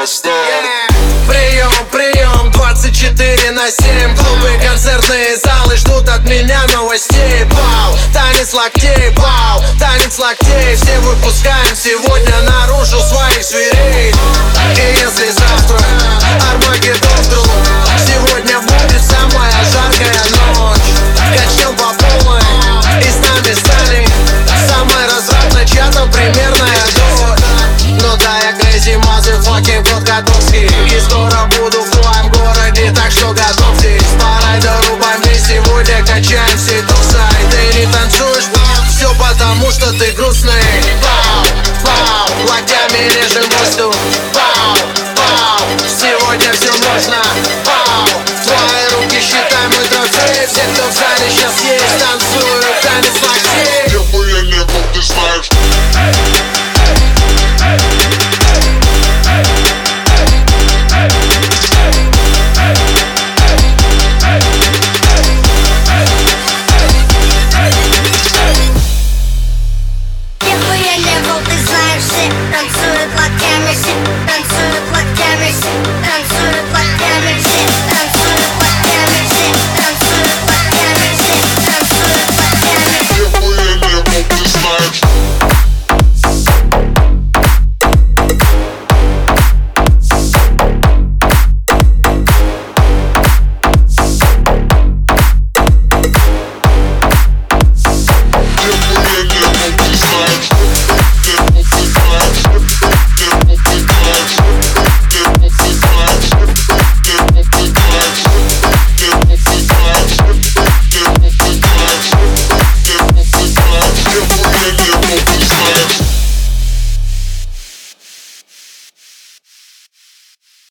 Прием, прием, 24 на 7 Клубы, концертные залы ждут от меня новостей. Вау, танец локтей, вау, танец локтей. Все выпускаем сегодня наружу своих go. I'm suited like ammunition.